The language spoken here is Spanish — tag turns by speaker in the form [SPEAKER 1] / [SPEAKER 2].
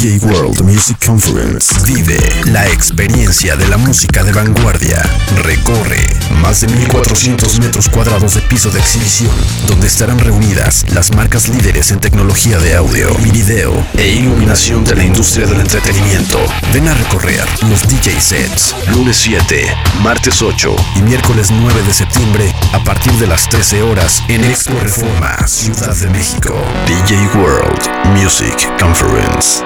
[SPEAKER 1] DJ World Music Conference. Vive la experiencia de la música de vanguardia. Recorre más de 1400 metros cuadrados de piso de exhibición, donde estarán reunidas las marcas líderes en tecnología de audio, video e iluminación de la industria del entretenimiento. Ven a recorrer los DJ sets. Lunes 7, martes 8 y miércoles 9 de septiembre a partir de las 13 horas en Expo Reforma, Ciudad de México. DJ World Music Conference.